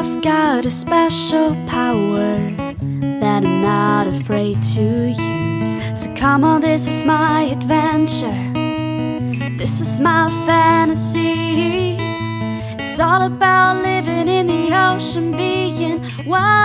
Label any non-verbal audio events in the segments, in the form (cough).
I've got a special power that I'm not afraid to use. So come on, this is my adventure. This is my fantasy. It's all about living in the ocean, being wild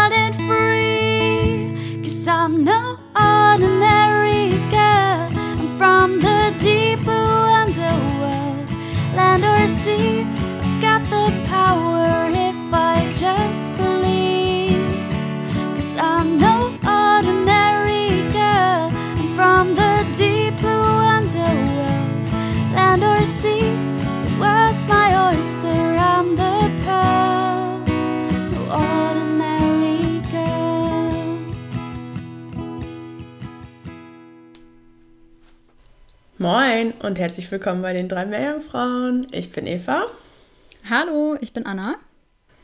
Moin und herzlich willkommen bei den drei Meerjungfrauen. Ich bin Eva Hallo, ich bin Anna.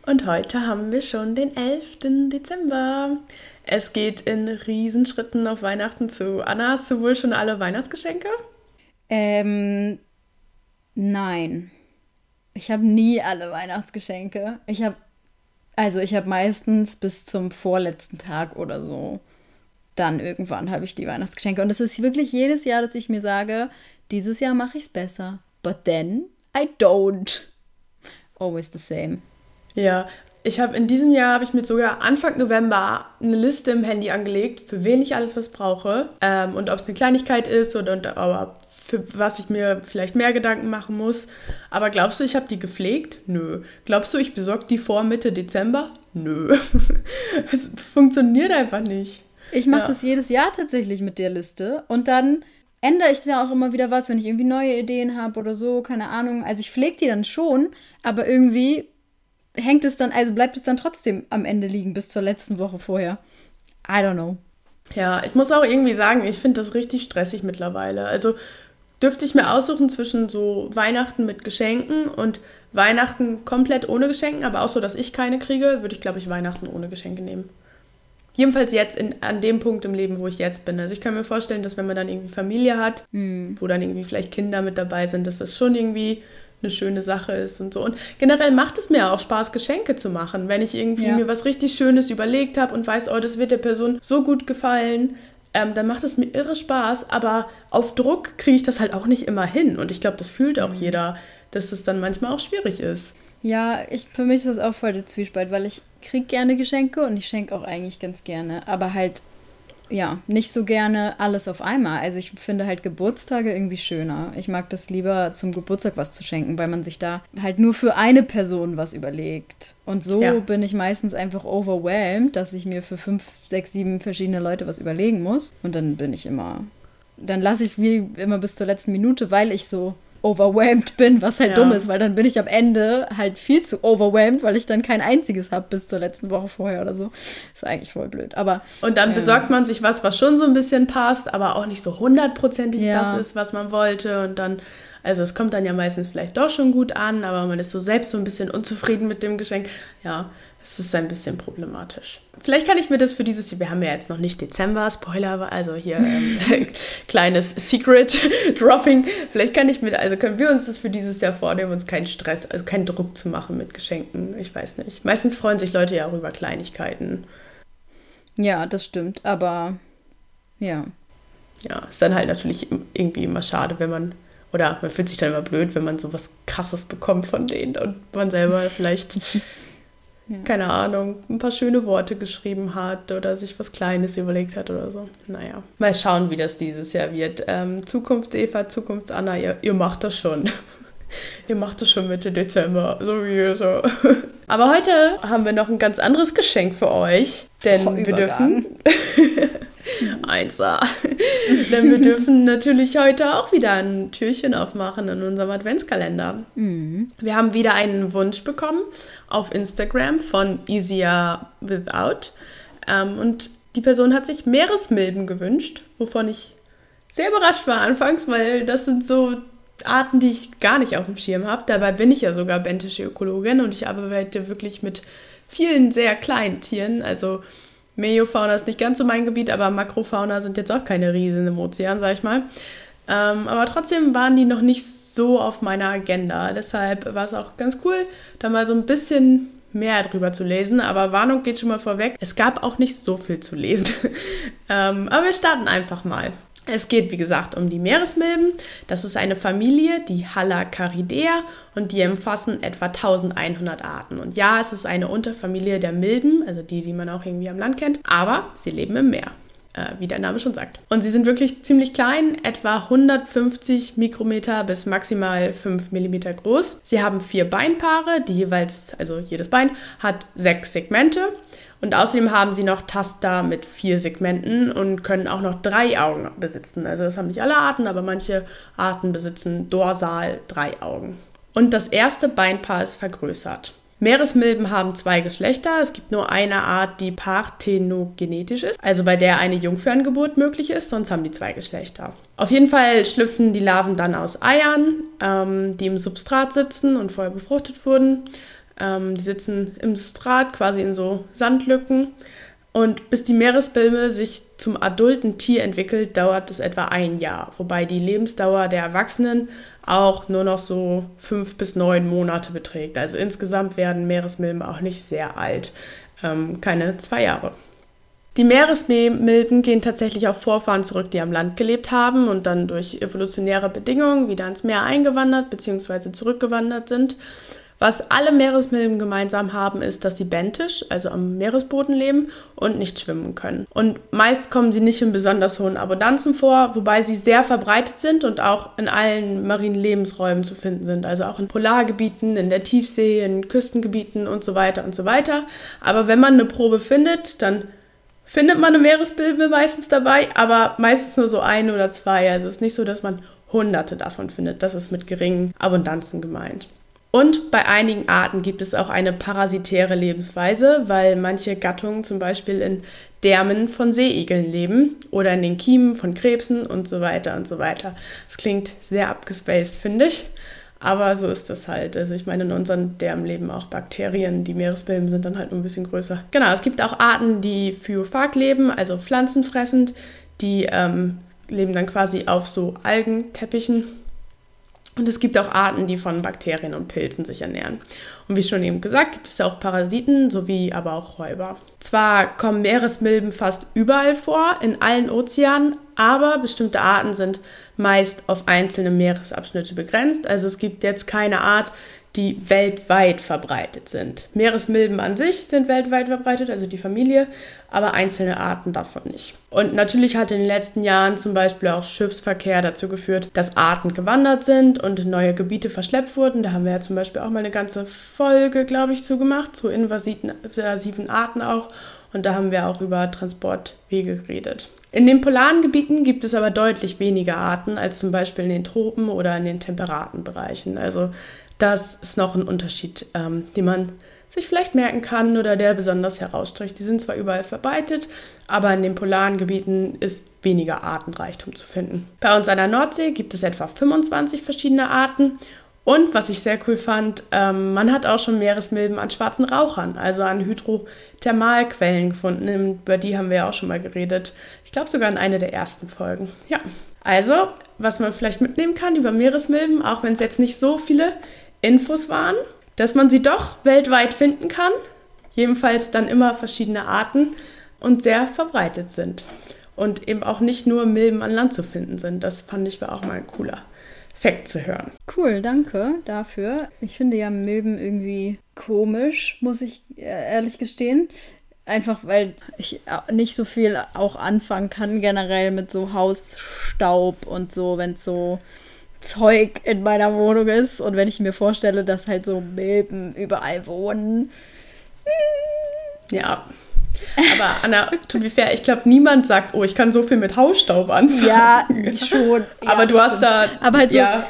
und heute haben wir schon den 11. Dezember. Es geht in Riesenschritten auf Weihnachten zu. Anna, hast du wohl schon alle Weihnachtsgeschenke? Ähm, nein. Ich habe nie alle Weihnachtsgeschenke. Ich habe, also ich habe meistens bis zum vorletzten Tag oder so. Dann irgendwann habe ich die Weihnachtsgeschenke. Und es ist wirklich jedes Jahr, dass ich mir sage, dieses Jahr mache ich es besser. But then I don't. Always the same. Ja, ich habe in diesem Jahr habe ich mir sogar Anfang November eine Liste im Handy angelegt, für wen ich alles was brauche ähm, und ob es eine Kleinigkeit ist oder und, aber für was ich mir vielleicht mehr Gedanken machen muss. Aber glaubst du, ich habe die gepflegt? Nö. Glaubst du, ich besorge die vor Mitte Dezember? Nö. (laughs) Es funktioniert einfach nicht. Ich mache Ja. das jedes Jahr tatsächlich mit der Liste und dann ändere ich da auch immer wieder was, wenn ich irgendwie neue Ideen habe oder so, keine Ahnung. Also ich pflege die dann schon, aber irgendwie hängt es dann, also bleibt es dann trotzdem am Ende liegen bis zur letzten Woche vorher. I don't know. Ja, ich muss auch irgendwie sagen, ich finde das richtig stressig mittlerweile. Also dürfte ich mir aussuchen zwischen so Weihnachten mit Geschenken und Weihnachten komplett ohne Geschenken, aber auch so, dass ich keine kriege, würde ich, glaube ich, Weihnachten ohne Geschenke nehmen. Jedenfalls jetzt in, an dem Punkt im Leben, wo ich jetzt bin. Also ich kann mir vorstellen, dass wenn man dann irgendwie Familie hat, wo dann irgendwie vielleicht Kinder mit dabei sind, dass das schon irgendwie eine schöne Sache ist und so. Und generell macht es mir auch Spaß, Geschenke zu machen, wenn ich irgendwie Ja. mir was richtig Schönes überlegt habe und weiß, oh, das wird der Person so gut gefallen, ähm, dann macht es mir irre Spaß. Aber auf Druck kriege ich das halt auch nicht immer hin. Und ich glaube, das fühlt auch jeder, dass das dann manchmal auch schwierig ist. Ja, ich, für mich ist das auch voll der Zwiespalt, weil ich krieg gerne Geschenke und ich schenke auch eigentlich ganz gerne, aber halt, ja, nicht so gerne alles auf einmal. Also ich finde halt Geburtstage irgendwie schöner. Ich mag das lieber zum Geburtstag was zu schenken, weil man sich da halt nur für eine Person was überlegt. Und so Ja. bin ich meistens einfach overwhelmed, dass ich mir für fünf, sechs, sieben verschiedene Leute was überlegen muss. Und dann bin ich immer, dann lasse ich es wie immer bis zur letzten Minute, weil ich so overwhelmed bin, was halt Ja. dumm ist, weil dann bin ich am Ende halt viel zu overwhelmed, weil ich dann kein einziges habe bis zur letzten Woche vorher oder so. Ist eigentlich voll blöd. Aber Und dann Ähm. besorgt man sich was, was schon so ein bisschen passt, aber auch nicht so hundertprozentig Ja. das ist, was man wollte. Und dann, also es kommt dann ja meistens vielleicht doch schon gut an, aber man ist so selbst so ein bisschen unzufrieden mit dem Geschenk. Ja, es ist ein bisschen problematisch. Vielleicht kann ich mir das für dieses Jahr, wir haben ja jetzt noch nicht Dezember, Spoiler, also hier ähm, (laughs) kleines Secret (laughs) Dropping. Vielleicht kann ich mir, also können wir uns das für dieses Jahr vornehmen, uns keinen Stress, also keinen Druck zu machen mit Geschenken. Ich weiß nicht. Meistens freuen sich Leute ja auch über Kleinigkeiten. ja, das stimmt. Aber ja. ja, ist dann halt natürlich irgendwie immer schade, wenn man, oder man fühlt sich dann immer blöd, wenn man so was Krasses bekommt von denen und man selber vielleicht, (laughs) keine Ahnung, ein paar schöne Worte geschrieben hat oder sich was Kleines überlegt hat oder so. Naja, mal schauen, wie das dieses Jahr wird. Ähm, Zukunfts-Eva, Zukunfts-Anna, ihr, ihr macht das schon. (laughs) Ihr macht das schon Mitte Dezember, so wie ihr so. (laughs) Aber heute haben wir noch ein ganz anderes Geschenk für euch, denn Oh, wir dürfen (laughs) Einser. Denn wir dürfen natürlich heute auch wieder ein Türchen aufmachen in unserem Adventskalender. Wir haben wieder einen Wunsch bekommen auf Instagram von Easier Without. Ähm, und die Person hat sich Meeresmilben gewünscht, wovon ich sehr überrascht war anfangs, weil das sind so Arten, die ich gar nicht auf dem Schirm habe. Dabei bin ich ja sogar bentische Ökologin und ich arbeite wirklich mit vielen sehr kleinen Tieren. Also Meiofauna ist nicht ganz so mein Gebiet, aber Makrofauna sind jetzt auch keine Riesen im Ozean, sag ich mal. Ähm, aber trotzdem waren die noch nicht so auf meiner Agenda. Deshalb war es auch ganz cool, da mal so ein bisschen mehr drüber zu lesen, aber Warnung geht schon mal vorweg. Es gab auch nicht so viel zu lesen. (laughs) ähm, aber wir starten einfach mal. Es geht, wie gesagt, um die Meeresmilben. Das ist eine Familie, die Halacaridea, und die umfassen etwa 1100 Arten. Und ja, es ist eine Unterfamilie der Milben, also die, die man auch irgendwie am Land kennt, aber sie leben im Meer. Äh, wie der Name schon sagt. Und sie sind wirklich ziemlich klein, etwa 150 Mikrometer bis maximal 5 Millimeter groß. Sie haben vier Beinpaare, die jeweils, also jedes Bein hat sechs Segmente. Und außerdem haben sie noch Taster mit vier Segmenten und können auch noch drei Augen besitzen. Also das haben nicht alle Arten, aber manche Arten besitzen dorsal drei Augen. Und das erste Beinpaar ist vergrößert. Meeresmilben haben zwei Geschlechter. Es gibt nur eine Art, die parthenogenetisch ist, also bei der eine Jungferngeburt möglich ist, sonst haben die zwei Geschlechter. Auf jeden Fall schlüpfen die Larven dann aus Eiern, ähm, die im Substrat sitzen und vorher befruchtet wurden. Ähm, die sitzen im Substrat, quasi in so Sandlücken. Und bis die Meeresbilme sich zum adulten Tier entwickelt, dauert es etwa ein Jahr, wobei die Lebensdauer der Erwachsenen auch nur noch so fünf bis neun Monate beträgt. Also insgesamt werden Meeresmilben auch nicht sehr alt, ähm, keine zwei Jahre. Die Meeresmilben gehen tatsächlich auf Vorfahren zurück, die am Land gelebt haben und dann durch evolutionäre Bedingungen wieder ins Meer eingewandert bzw. zurückgewandert sind. Was alle Meeresmilben gemeinsam haben, ist, dass sie bentisch, also am Meeresboden leben und nicht schwimmen können. Und meist kommen sie nicht in besonders hohen Abundanzen vor, wobei sie sehr verbreitet sind und auch in allen marinen Lebensräumen zu finden sind, also auch in Polargebieten, in der Tiefsee, in Küstengebieten und so weiter und so weiter. Aber wenn man eine Probe findet, dann findet man eine Meeresmilbe meistens dabei, aber meistens nur so ein oder zwei. Also es ist nicht so, dass man hunderte davon findet. Das ist mit geringen Abundanzen gemeint. Und bei einigen Arten gibt es auch eine parasitäre Lebensweise, weil manche Gattungen zum Beispiel in Därmen von Seeigeln leben oder in den Kiemen von Krebsen und so weiter und so weiter. Das klingt sehr abgespaced, finde ich. Aber so ist das halt. Also ich meine, in unseren Därmen leben auch Bakterien. Die Meeresbilben sind dann halt ein bisschen größer. Genau, es gibt auch Arten, die phyophag leben, also pflanzenfressend. Die ähm, leben dann quasi auf so Algenteppichen und es gibt auch Arten, die von Bakterien und Pilzen sich ernähren. Und wie schon eben gesagt, gibt es ja auch Parasiten sowie aber auch Räuber. Zwar kommen Meeresmilben fast überall vor, in allen Ozeanen, aber bestimmte Arten sind meist auf einzelne Meeresabschnitte begrenzt. Also es gibt jetzt keine Art, die weltweit verbreitet sind. Meeresmilben an sich sind weltweit verbreitet, also die Familie, aber einzelne Arten davon nicht. Und natürlich hat in den letzten Jahren zum Beispiel auch Schiffsverkehr dazu geführt, dass Arten gewandert sind und neue Gebiete verschleppt wurden. Da haben wir ja zum Beispiel auch mal eine ganze Folge, glaube ich, zugemacht, zu invasiven Arten auch. Und da haben wir auch über Transportwege geredet. In den polaren Gebieten gibt es aber deutlich weniger Arten als zum Beispiel in den Tropen oder in den temperaten Bereichen. Also das ist noch ein Unterschied, ähm, den man sich vielleicht merken kann oder der besonders herausstricht. Die sind zwar überall verbreitet, aber in den polaren Gebieten ist weniger Artenreichtum zu finden. Bei uns an der Nordsee gibt es etwa 25 verschiedene Arten. Und was ich sehr cool fand, ähm, man hat auch schon Meeresmilben an schwarzen Rauchern, also an Hydrothermalquellen gefunden. Über die haben wir ja auch schon mal geredet. Ich glaube sogar in einer der ersten Folgen. Ja, also was man vielleicht mitnehmen kann über Meeresmilben, auch wenn es jetzt nicht so viele Infos waren, dass man sie doch weltweit finden kann, jedenfalls dann immer verschiedene Arten und sehr verbreitet sind. Und eben auch nicht nur Milben an Land zu finden sind. Das fand ich war auch mal ein cooler Fakt zu hören. Cool, danke dafür. Ich finde ja Milben irgendwie komisch, muss ich äh, ehrlich gestehen. Einfach weil ich nicht so viel auch anfangen kann, generell mit so Hausstaub und so, wenn es so Zeug in meiner Wohnung ist. Und wenn ich mir vorstelle, dass halt so Milben überall wohnen. Ja. Aber Anna, to be fair, ich glaube, niemand sagt, oh, ich kann so viel mit Hausstaub anfangen. Ja, schon. (laughs) Aber ja, du hast da. Aber halt so. Ja.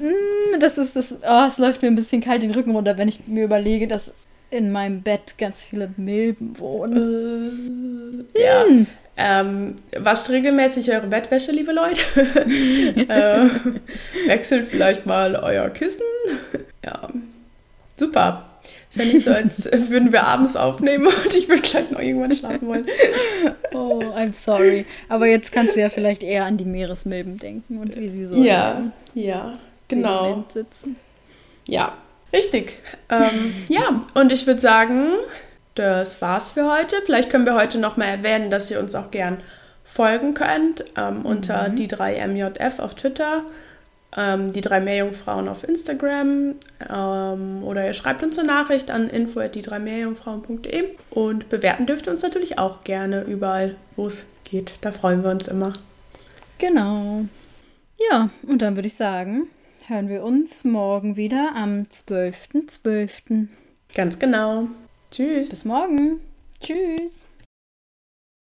Mm, das ist das. Oh, es läuft mir ein bisschen kalt den Rücken runter, wenn ich mir überlege, dass in meinem Bett ganz viele Milben wohnen. Ja. Hm. Ähm, wascht regelmäßig eure Bettwäsche, liebe Leute. (laughs) äh, wechselt vielleicht mal euer Kissen. Ja, super. Ist ja nicht so, als würden wir abends aufnehmen und ich würde gleich noch irgendwann schlafen wollen. Oh, I'm sorry. Aber jetzt kannst du ja vielleicht eher an die Meeresmilben denken und wie sie so ja, ja, genau. sitzen. Ja, Richtig. Ähm, ja, und ich würde sagen, das war's für heute. Vielleicht können wir heute noch mal erwähnen, dass ihr uns auch gern folgen könnt ähm, unter mhm. die 3 MJF auf Twitter, ähm, die drei Meerjungfrauen auf Instagram ähm, oder ihr schreibt uns eine Nachricht an info@die3meerjungfrauen.de und bewerten dürft ihr uns natürlich auch gerne überall, wo es geht. Da freuen wir uns immer. Genau. Ja, und dann würde ich sagen, hören wir uns morgen wieder am 12.12. .12. Ganz genau. Tschüss. Bis morgen. Tschüss.